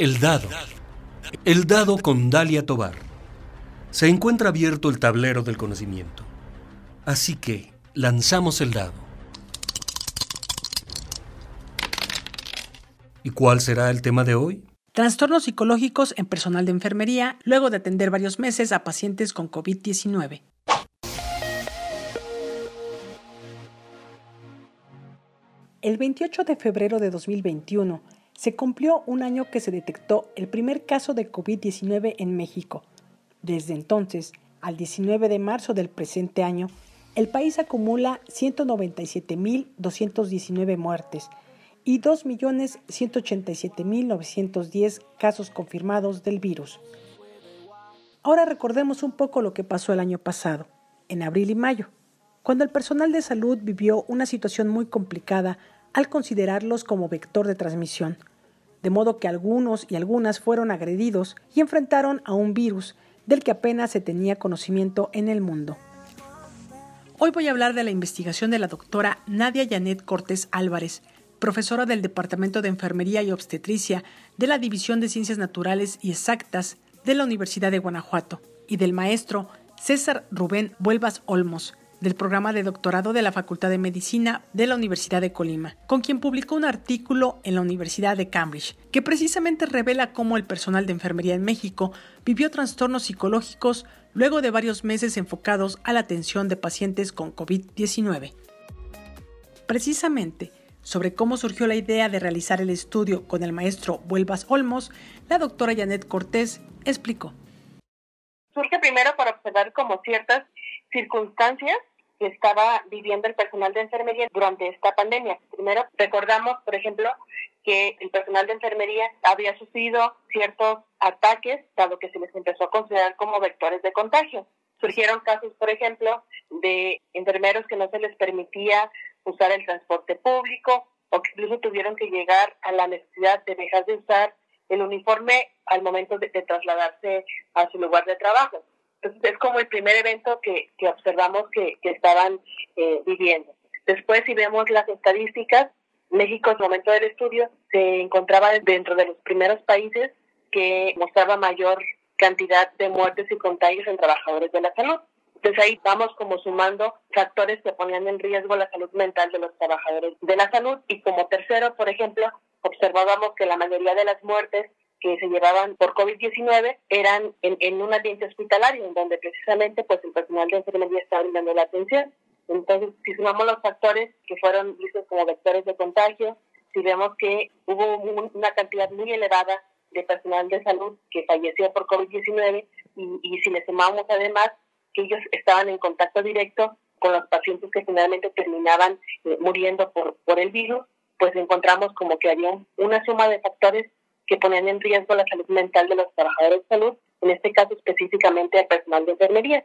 El dado. El dado con Dalia Tobar. Se encuentra abierto el tablero del conocimiento. Así que lanzamos el dado. ¿Y cuál será el tema de hoy? Trastornos psicológicos en personal de enfermería luego de atender varios meses a pacientes con COVID-19. El 28 de febrero de 2021, se cumplió un año que se detectó el primer caso de COVID-19 en México. Desde entonces, al 19 de marzo del presente año, el país acumula 197.219 muertes y 2.187.910 casos confirmados del virus. Ahora recordemos un poco lo que pasó el año pasado, en abril y mayo, cuando el personal de salud vivió una situación muy complicada al considerarlos como vector de transmisión de modo que algunos y algunas fueron agredidos y enfrentaron a un virus del que apenas se tenía conocimiento en el mundo. Hoy voy a hablar de la investigación de la doctora Nadia Janet Cortés Álvarez, profesora del Departamento de Enfermería y Obstetricia de la División de Ciencias Naturales y Exactas de la Universidad de Guanajuato, y del maestro César Rubén Vuelvas Olmos, del programa de doctorado de la Facultad de Medicina de la Universidad de Colima, con quien publicó un artículo en la Universidad de Cambridge, que precisamente revela cómo el personal de enfermería en México vivió trastornos psicológicos luego de varios meses enfocados a la atención de pacientes con COVID-19. Precisamente, sobre cómo surgió la idea de realizar el estudio con el maestro Vuelvas Olmos, la doctora Janet Cortés explicó. Surge primero para observar como ciertas circunstancias que estaba viviendo el personal de enfermería durante esta pandemia. Primero, recordamos, por ejemplo, que el personal de enfermería había sufrido ciertos ataques, dado que se les empezó a considerar como vectores de contagio. Surgieron casos, por ejemplo, de enfermeros que no se les permitía usar el transporte público o que incluso tuvieron que llegar a la necesidad de dejar de usar el uniforme al momento de trasladarse a su lugar de trabajo. Entonces es como el primer evento que, que observamos que, que estaban eh, viviendo. Después, si vemos las estadísticas, México en el momento del estudio se encontraba dentro de los primeros países que mostraba mayor cantidad de muertes y contagios en trabajadores de la salud. Entonces ahí vamos como sumando factores que ponían en riesgo la salud mental de los trabajadores de la salud. Y como tercero, por ejemplo, observábamos que la mayoría de las muertes que se llevaban por COVID-19 eran en, en, un ambiente hospitalario, en donde precisamente pues el personal de enfermería estaba brindando la atención. Entonces, si sumamos los factores que fueron vistos como vectores de contagio, si vemos que hubo una cantidad muy elevada de personal de salud que falleció por COVID-19 y, y si le sumamos además que ellos estaban en contacto directo con los pacientes que finalmente terminaban eh, muriendo por, por el virus, pues encontramos como que había una suma de factores que ponían en riesgo la salud mental de los trabajadores de salud, en este caso específicamente al personal de enfermería.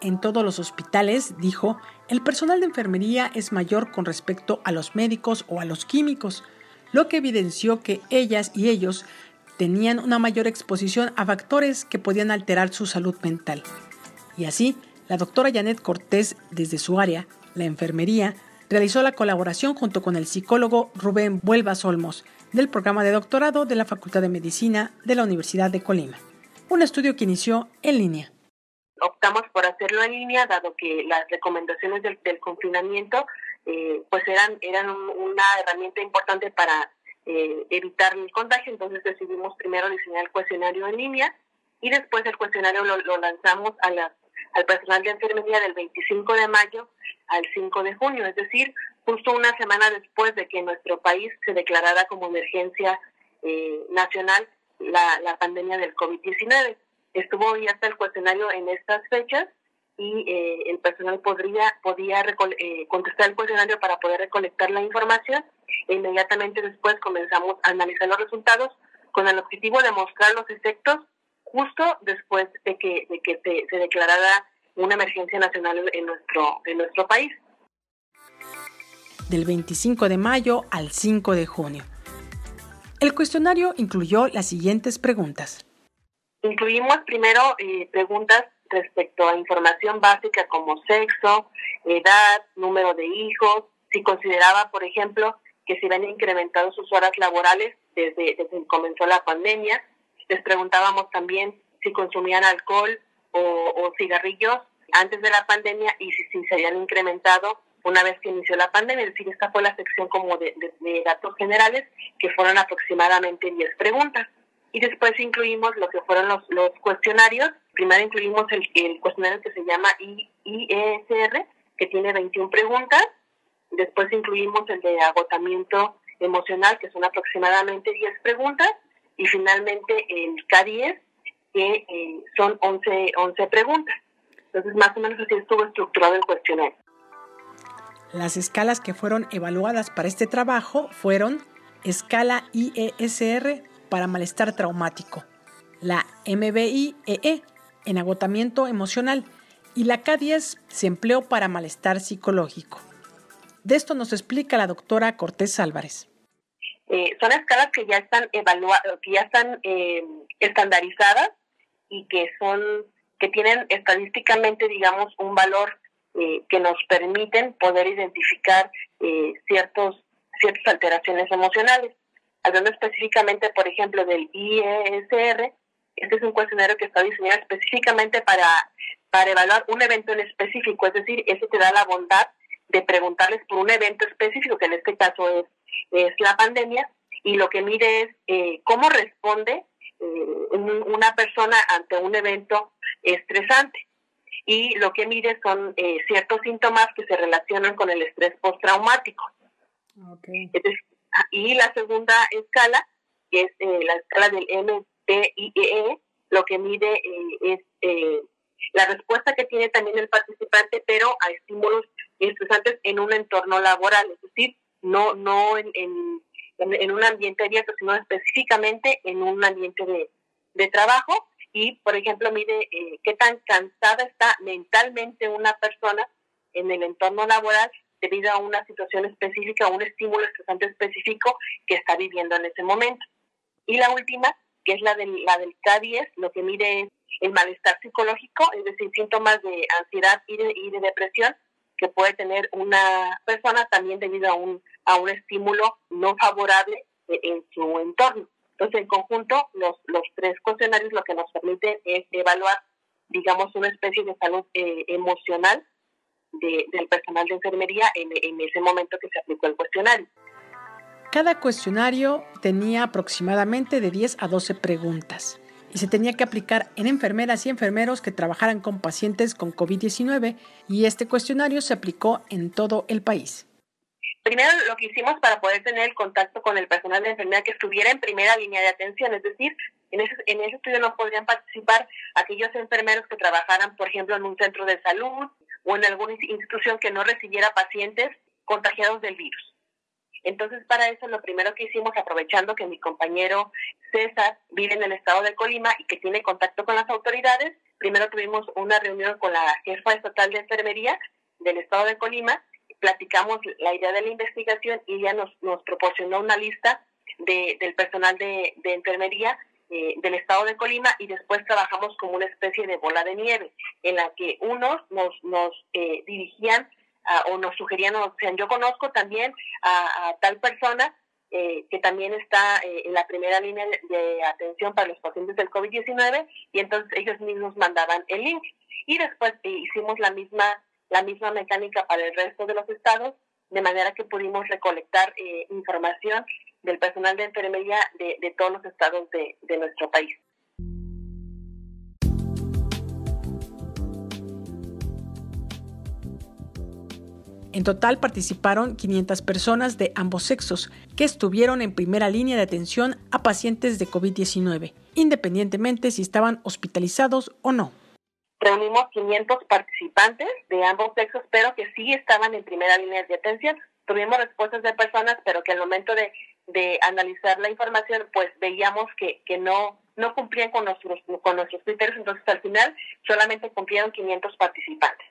En todos los hospitales, dijo, el personal de enfermería es mayor con respecto a los médicos o a los químicos, lo que evidenció que ellas y ellos tenían una mayor exposición a factores que podían alterar su salud mental. Y así, la doctora Janet Cortés, desde su área, la enfermería, realizó la colaboración junto con el psicólogo Rubén Vuelvas Olmos del programa de doctorado de la Facultad de Medicina de la Universidad de Colima. Un estudio que inició en línea. Optamos por hacerlo en línea, dado que las recomendaciones del, confinamiento eh, pues eran, eran una herramienta importante para eh, evitar el contagio, entonces decidimos primero diseñar el cuestionario en línea y después el cuestionario lo, lanzamos a al personal de enfermería del 25 de mayo al 5 de junio, es decir, justo una semana después de que nuestro país se declarara como emergencia eh, nacional la, pandemia del COVID-19. Estuvo ya hasta el cuestionario en estas fechas y eh, el personal podría podía eh, contestar el cuestionario para poder recolectar la información e inmediatamente después comenzamos a analizar los resultados con el objetivo de mostrar los efectos justo después de que, de que se, declarara una emergencia nacional en nuestro, en nuestro país. Del 25 de mayo al 5 de junio. El cuestionario incluyó las siguientes preguntas. Incluimos primero eh, preguntas respecto a información básica como sexo, edad, número de hijos, si consideraba, por ejemplo, que se habían incrementado sus horas laborales desde, desde que comenzó la pandemia. Les preguntábamos también si consumían alcohol o, cigarrillos antes de la pandemia y si, si, se habían incrementado una vez que inició la pandemia. Es decir, esta fue la sección como de, datos generales, que fueron aproximadamente 10 preguntas. Y después incluimos lo que fueron los, los cuestionarios. Primero incluimos el, el cuestionario que se llama IESR, que tiene 21 preguntas. Después incluimos el de agotamiento emocional, que son aproximadamente 10 preguntas. Y finalmente el K10, que eh, son 11, 11 preguntas. Entonces, más o menos así estuvo estructurado el cuestionario. Las escalas que fueron evaluadas para este trabajo fueron escala IESR para malestar traumático, la MBI-EE e en agotamiento emocional y la K10 se empleó para malestar psicológico. De esto nos explica la doctora Cortés Álvarez. Eh, son escalas que ya están evaluadas, que ya están eh, estandarizadas y que son que tienen estadísticamente, digamos, un valor eh, que nos permiten poder identificar eh, ciertos ciertas alteraciones emocionales. Hablando específicamente, por ejemplo, del IESR, este es un cuestionario que está diseñado específicamente para, para evaluar un evento en específico, es decir, eso te da la bondad de preguntarles por un evento específico, que en este caso es, es la pandemia, y lo que mide es eh, cómo responde una persona ante un evento estresante. Y lo que mide son eh, ciertos síntomas que se relacionan con el estrés postraumático. y la segunda escala, que es eh, la escala del MPIE, e, lo que mide es la respuesta que tiene también el participante, pero a estímulos estresantes en un entorno laboral, es decir, no, no en, en en, un ambiente abierto, sino específicamente en un ambiente de, de trabajo y, por ejemplo, mide eh, qué tan cansada está mentalmente una persona en el entorno laboral debido a una situación específica, a un estímulo estresante específico que está viviendo en ese momento. Y la última, que es la del, la del K10, lo que mide es el malestar psicológico, es decir, síntomas de ansiedad y de, y de depresión que puede tener una persona también debido a un, a un estímulo no favorable en su entorno. Entonces, en conjunto, los, los tres cuestionarios lo que nos permiten es evaluar, digamos, una especie de salud eh, emocional del personal de enfermería en, en ese momento que se aplicó el cuestionario. Cada cuestionario tenía aproximadamente de 10 a 12 preguntas y se tenía que aplicar en enfermeras y enfermeros que trabajaran con pacientes con COVID-19 y este cuestionario se aplicó en todo el país. Primero lo que hicimos para poder tener el contacto con el personal de enfermería que estuviera en primera línea de atención, es decir, en ese, en ese estudio no podrían participar aquellos enfermeros que trabajaran, por ejemplo, en un centro de salud o en alguna institución que no recibiera pacientes contagiados del virus. Entonces, para eso lo primero que hicimos, aprovechando que mi compañero César vive en el estado de Colima y que tiene contacto con las autoridades, primero tuvimos una reunión con la jefa estatal de enfermería del estado de Colima, platicamos la idea de la investigación y ella nos, nos proporcionó una lista de, del personal de, enfermería eh, del estado de Colima y después trabajamos como una especie de bola de nieve en la que unos nos, nos eh, dirigían o nos sugerían, o sea, yo conozco también a, tal persona eh, que también está eh, en la primera línea de, atención para los pacientes del COVID-19 y entonces ellos mismos mandaban el link. Y después eh, hicimos la misma, la misma mecánica para el resto de los estados, de manera que pudimos recolectar información del personal de enfermería de, de todos los estados de, de nuestro país. En total participaron 500 personas de ambos sexos que estuvieron en primera línea de atención a pacientes de COVID-19, independientemente si estaban hospitalizados o no. Reunimos 500 participantes de ambos sexos, pero que sí estaban en primera línea de atención. Tuvimos respuestas de personas, pero que al momento de, analizar la información, pues veíamos que, no cumplían con nuestros, con nuestros criterios, entonces al final solamente cumplieron 500 participantes.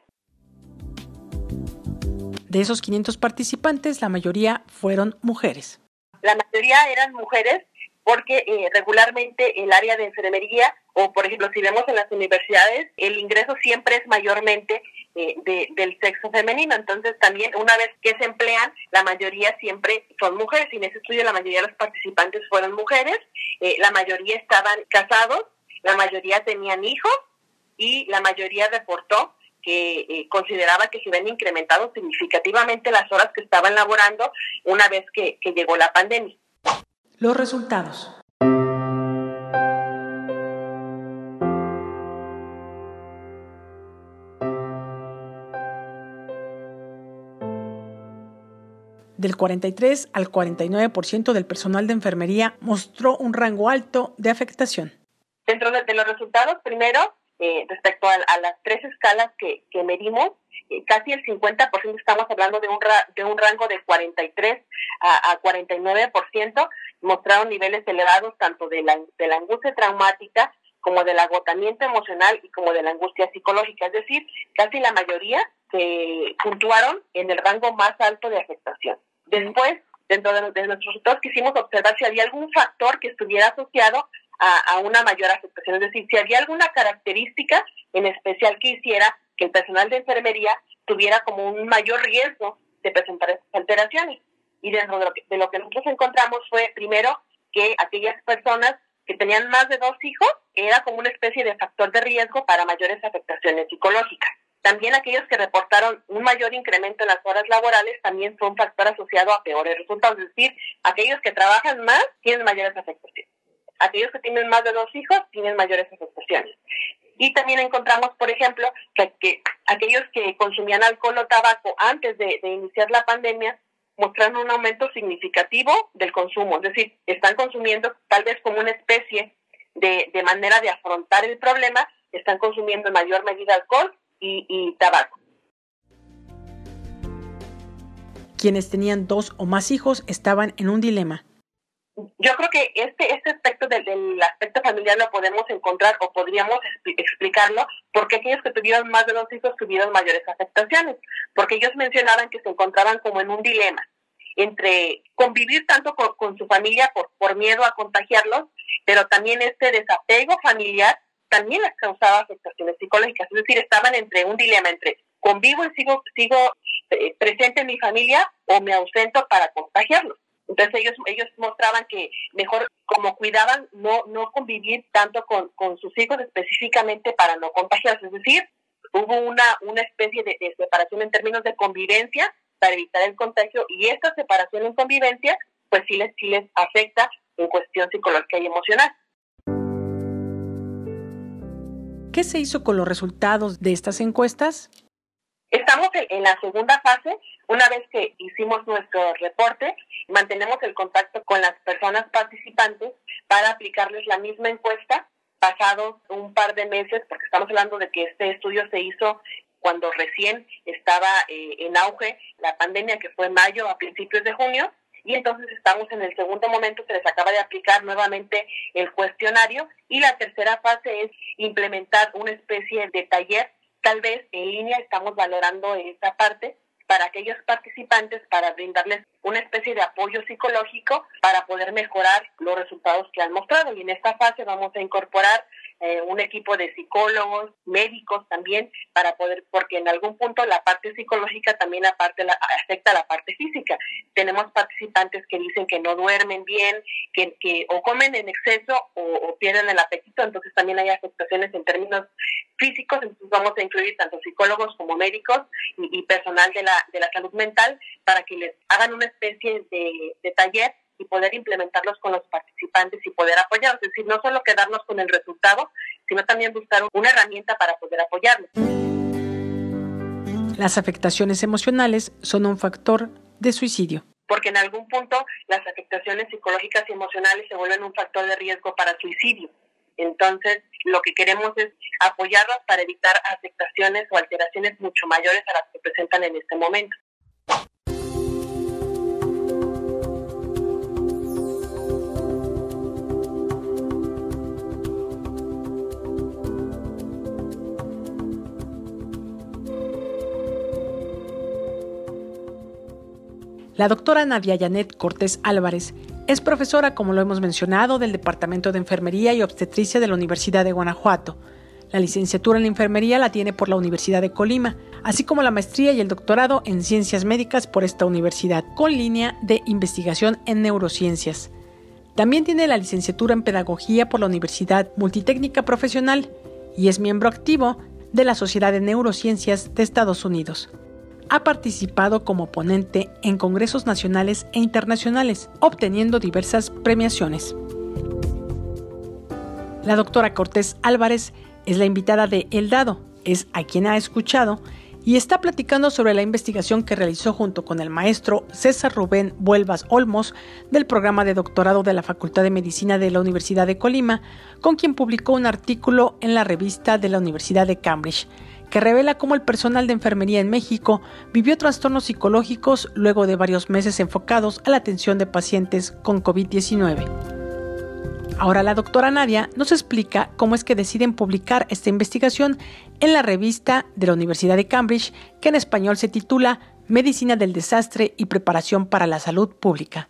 De esos 500 participantes, la mayoría fueron mujeres. La mayoría eran mujeres porque eh, regularmente el área de enfermería o por ejemplo si vemos en las universidades el ingreso siempre es mayormente eh, del sexo femenino. Entonces también una vez que se emplean, la mayoría siempre son mujeres. Y en ese estudio la mayoría de los participantes fueron mujeres, eh, la mayoría estaban casados, la mayoría tenían hijos y la mayoría reportó que eh, consideraba que se habían incrementado significativamente las horas que estaban laborando una vez que llegó la pandemia. Los resultados. Del 43 al 49% del personal de enfermería mostró un rango alto de afectación. Dentro de, los resultados, primero, eh, respecto a, las tres escalas que, medimos, eh, casi el 50% estamos hablando de un, de un rango de 43 a, a 49%, mostraron niveles elevados tanto de la, de la angustia traumática como del agotamiento emocional y como de la angustia psicológica. Es decir, casi la mayoría se puntuaron en el rango más alto de afectación. Después, dentro de, nuestros resultados, quisimos observar si había algún factor que estuviera asociado a, una mayor afectación, es decir, si había alguna característica en especial que hiciera que el personal de enfermería tuviera como un mayor riesgo de presentar estas alteraciones. Y dentro de lo, que, de lo que nosotros encontramos fue, primero, que aquellas personas que tenían más de dos hijos era como una especie de factor de riesgo para mayores afectaciones psicológicas. También aquellos que reportaron un mayor incremento en las horas laborales también fue un factor asociado a peores resultados. Es decir, aquellos que trabajan más tienen mayores afectaciones. Aquellos que tienen más de dos hijos tienen mayores afectaciones. Y también encontramos, por ejemplo, que, aquellos que consumían alcohol o tabaco antes de, iniciar la pandemia mostraron un aumento significativo del consumo. Es decir, están consumiendo tal vez como una especie de, de manera de afrontar el problema, están consumiendo en mayor medida alcohol y, tabaco. Quienes tenían dos o más hijos estaban en un dilema. Yo creo que este, este aspecto del, aspecto familiar lo podemos encontrar o podríamos explicarlo porque aquellos que tuvieron más de dos hijos tuvieron mayores afectaciones, porque ellos mencionaban que se encontraban como en un dilema entre convivir tanto con, con su familia por, por miedo a contagiarlos, pero también este desapego familiar también les causaba afectaciones psicológicas. Es decir, estaban entre un dilema entre convivo y sigo, sigo eh, presente en mi familia o me ausento para contagiarlos. Entonces ellos, ellos mostraban que mejor como cuidaban no, no convivir tanto con, con sus hijos específicamente para no contagiarlos. Es decir, hubo una, una especie de, de separación en términos de convivencia para evitar el contagio y esta separación en convivencia pues sí les, sí les afecta en cuestión psicológica y emocional. ¿Qué se hizo con los resultados de estas encuestas? Estamos en la segunda fase. Una vez que hicimos nuestro reporte, mantenemos el contacto con las personas participantes para aplicarles la misma encuesta pasados un par de meses, porque estamos hablando de que este estudio se hizo cuando recién estaba eh, en auge la pandemia, que fue en mayo a principios de junio, y entonces estamos en el segundo momento, se les acaba de aplicar nuevamente el cuestionario y la tercera fase es implementar una especie de taller, tal vez en línea estamos valorando esa parte para aquellos participantes para brindarles una especie de apoyo psicológico para poder mejorar los resultados que han mostrado. Y en esta fase vamos a incorporar eh, un equipo de psicólogos, médicos también, para poder, porque en algún punto la parte psicológica también aparte la, afecta a la parte física. Tenemos participantes que dicen que no duermen bien, que, que o comen en exceso o, pierden el apetito, entonces también hay afectaciones en términos físicos, entonces vamos a incluir tanto psicólogos como médicos y, personal de la, de la salud mental para que les hagan una especie de taller y poder implementarlos con los participantes y poder apoyarlos. Es decir, no solo quedarnos con el resultado, sino también buscar una herramienta para poder apoyarlos. Las afectaciones emocionales son un factor de suicidio. Porque en algún punto las afectaciones psicológicas y emocionales se vuelven un factor de riesgo para suicidio. Entonces, lo que queremos es apoyarlas para evitar afectaciones o alteraciones mucho mayores a las que presentan en este momento. La doctora Nadia Yanet Cortés Álvarez es profesora, como lo hemos mencionado, del Departamento de Enfermería y Obstetricia de la Universidad de Guanajuato. La licenciatura en enfermería la tiene por la Universidad de Colima, así como la maestría y el doctorado en ciencias médicas por esta universidad, con línea de investigación en neurociencias. También tiene la licenciatura en pedagogía por la Universidad Multitécnica Profesional y es miembro activo de la Sociedad de Neurociencias de Estados Unidos. Ha participado como ponente en congresos nacionales e internacionales, obteniendo diversas premiaciones. La doctora Cortés Álvarez es la invitada de El Dado, es a quien ha escuchado y está platicando sobre la investigación que realizó junto con el maestro César Rubén Vuelvas Olmos del programa de doctorado de la Facultad de Medicina de la Universidad de Colima, con quien publicó un artículo en la revista de la Universidad de Cambridge, que revela cómo el personal de enfermería en México vivió trastornos psicológicos luego de varios meses enfocados a la atención de pacientes con COVID-19. Ahora la doctora Nadia nos explica cómo es que deciden publicar esta investigación en la revista de la Universidad de Cambridge, que en español se titula Medicina del Desastre y Preparación para la Salud Pública.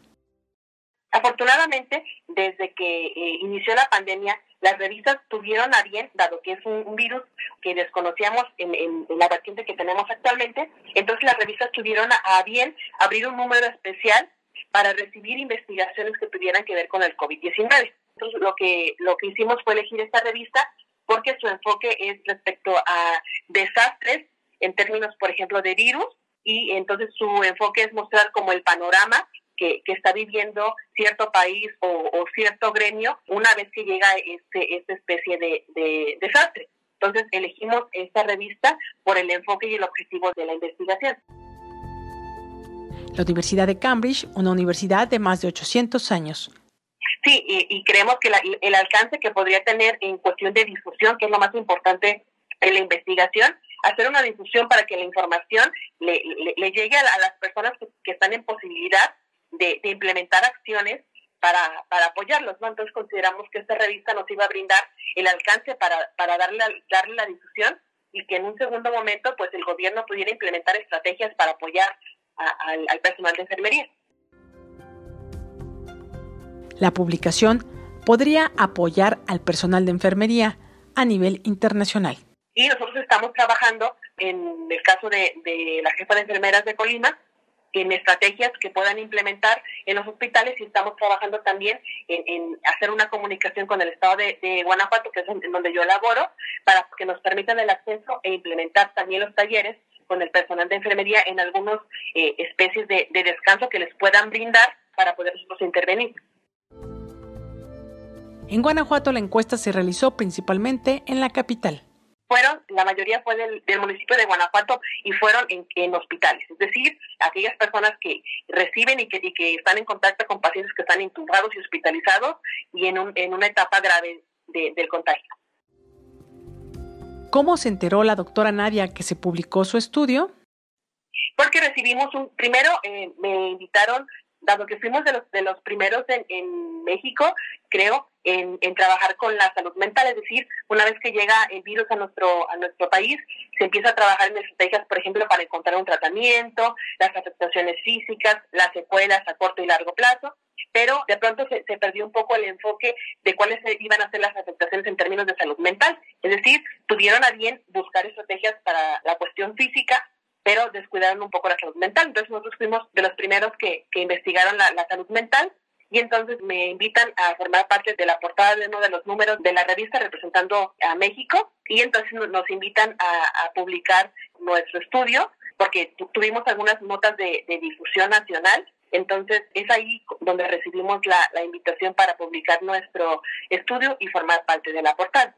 Afortunadamente, desde que eh, inició la pandemia, las revistas tuvieron a bien, dado que es un, virus que desconocíamos en, la vertiente que tenemos actualmente, entonces las revistas tuvieron a bien abrir un número especial para recibir investigaciones que tuvieran que ver con el COVID-19. Entonces, lo que, lo que hicimos fue elegir esta revista porque su enfoque es respecto a desastres en términos, por ejemplo, de virus, y entonces su enfoque es mostrar como el panorama que, está viviendo cierto país o, cierto gremio una vez que llega este, esta especie de, de desastre. Entonces elegimos esta revista por el enfoque y el objetivo de la investigación. La Universidad de Cambridge, una universidad de más de 800 años, Sí, y, creemos que el alcance que podría tener en cuestión de difusión, que es lo más importante en la investigación, hacer una difusión para que la información le, llegue a, las personas que, están en posibilidad de, implementar acciones para, para apoyarlos, ¿no? Entonces consideramos que esta revista nos iba a brindar el alcance para, para darle, darle la difusión y que en un segundo momento pues el gobierno pudiera implementar estrategias para apoyar al personal de enfermería. La publicación podría apoyar al personal de enfermería a nivel internacional. Y nosotros estamos trabajando, en el caso de, la jefa de enfermeras de Colima, en estrategias que puedan implementar en los hospitales y estamos trabajando también en, hacer una comunicación con el estado de, Guanajuato, que es en, donde yo laboro, para que nos permitan el acceso e implementar también los talleres con el personal de enfermería en algunas eh, especies de, de descanso que les puedan brindar para poder intervenir. En Guanajuato la encuesta se realizó principalmente en la capital. Fueron, la mayoría fue del, municipio de Guanajuato y fueron en, hospitales, es decir, aquellas personas que reciben y que, están en contacto con pacientes que están intubados y hospitalizados y en, una etapa grave del contagio. ¿Cómo se enteró la doctora Nadia que se publicó su estudio? Porque recibimos un, primero eh, me invitaron dado que fuimos de los, de los primeros en, en México, creo, en, en, trabajar con la salud mental, es decir, una vez que llega el virus a nuestro, a nuestro país, se empieza a trabajar en estrategias, por ejemplo, para encontrar un tratamiento, las afectaciones físicas, las secuelas a corto y largo plazo, pero de pronto se, perdió un poco el enfoque de cuáles iban a ser las afectaciones en términos de salud mental, es decir, tuvieron a bien buscar estrategias para la cuestión física, pero descuidaron un poco la salud mental. Entonces nosotros fuimos de los primeros que, que investigaron la, salud mental y entonces me invitan a formar parte de la portada de uno de los números de la revista representando a México y entonces nos invitan a, publicar nuestro estudio porque tuvimos algunas notas de, difusión nacional entonces es ahí donde recibimos la, invitación para publicar nuestro estudio y formar parte de la portada.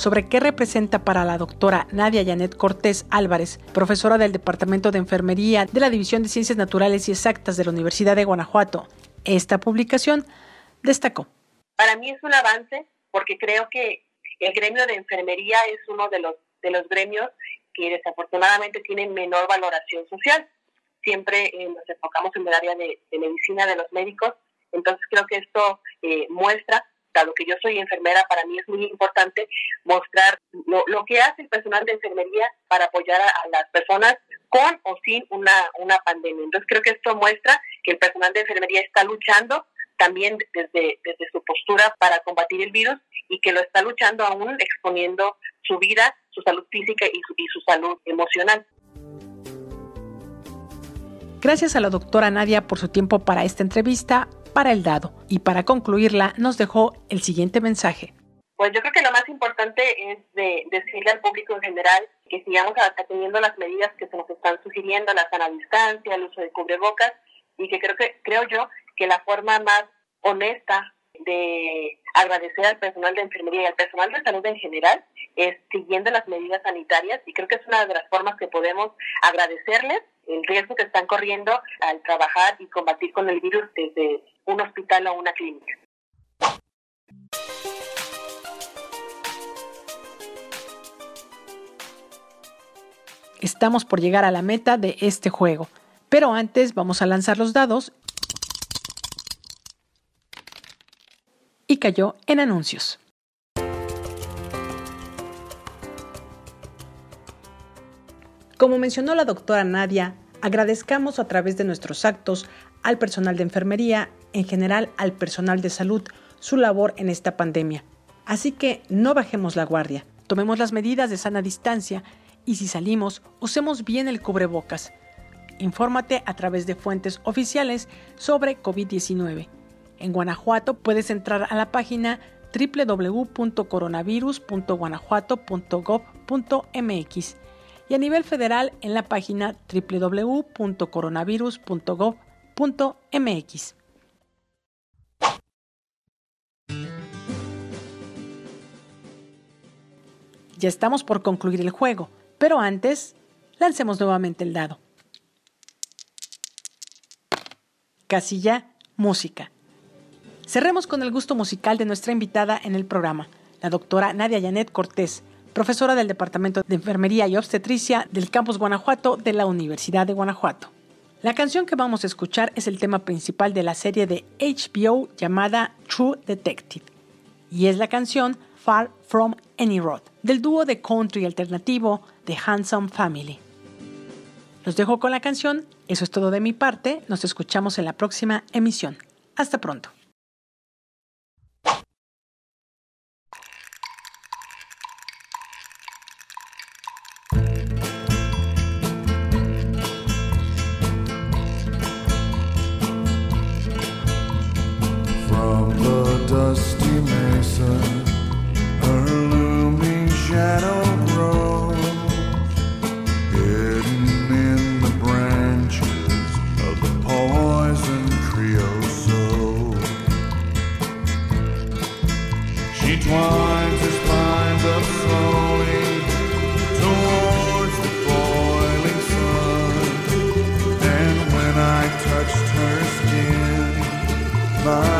Sobre qué representa para la doctora Nadia Janet Cortés Álvarez, profesora del Departamento de Enfermería de la División de Ciencias Naturales y Exactas de la Universidad de Guanajuato. Esta publicación destacó. Para mí es un avance porque creo que el gremio de enfermería es uno de los, de los gremios que desafortunadamente tienen menor valoración social. Siempre eh, nos enfocamos en el área de, medicina de los médicos, entonces creo que esto eh, muestra dado que yo soy enfermera, para mí es muy importante mostrar lo, que hace el personal de enfermería para apoyar a, las personas con o sin una, una pandemia. Entonces creo que esto muestra que el personal de enfermería está luchando también desde, desde su postura para combatir el virus y que lo está luchando aún exponiendo su vida, su salud física y su, y su salud emocional. Gracias a la doctora Nadia por su tiempo para esta entrevista para el dado y para concluirla nos dejó el siguiente mensaje. Pues yo creo que lo más importante es de, decirle al público en general que sigamos atendiendo las medidas que se nos están sugiriendo, la sana distancia, el uso de cubrebocas, y que creo que creo yo que la forma más honesta de agradecer al personal de enfermería y al personal de salud en general es siguiendo las medidas sanitarias y creo que es una de las formas que podemos agradecerles el riesgo que están corriendo al trabajar y combatir con el virus desde un hospital o una clínica. Estamos por llegar a la meta de este juego, pero antes vamos a lanzar los dados cayó en anuncios. Como mencionó la doctora Nadia, agradezcamos a través de nuestros actos al personal de enfermería, en general al personal de salud, su labor en esta pandemia. Así que no bajemos la guardia, tomemos las medidas de sana distancia y si salimos, usemos bien el cubrebocas. Infórmate a través de fuentes oficiales sobre COVID-19. En Guanajuato puedes entrar a la página www.coronavirus.guanajuato.gov.mx y a nivel federal en la página www.coronavirus.gov.mx. Ya estamos por concluir el juego. Pero antes, lancemos nuevamente el dado. Casilla Música. Cerremos con el gusto musical de nuestra invitada en el programa, la doctora Nadia Janet Cortés, profesora del Departamento de Enfermería y Obstetricia del Campus Guanajuato de la Universidad de Guanajuato. La canción que vamos a escuchar es el tema principal de la serie de HBO llamada True Detective y es la canción Far From Any Road, del dúo de country alternativo The Handsome Family. Los dejo con la canción, eso es todo de mi parte, nos escuchamos en la próxima emisión. Hasta pronto. my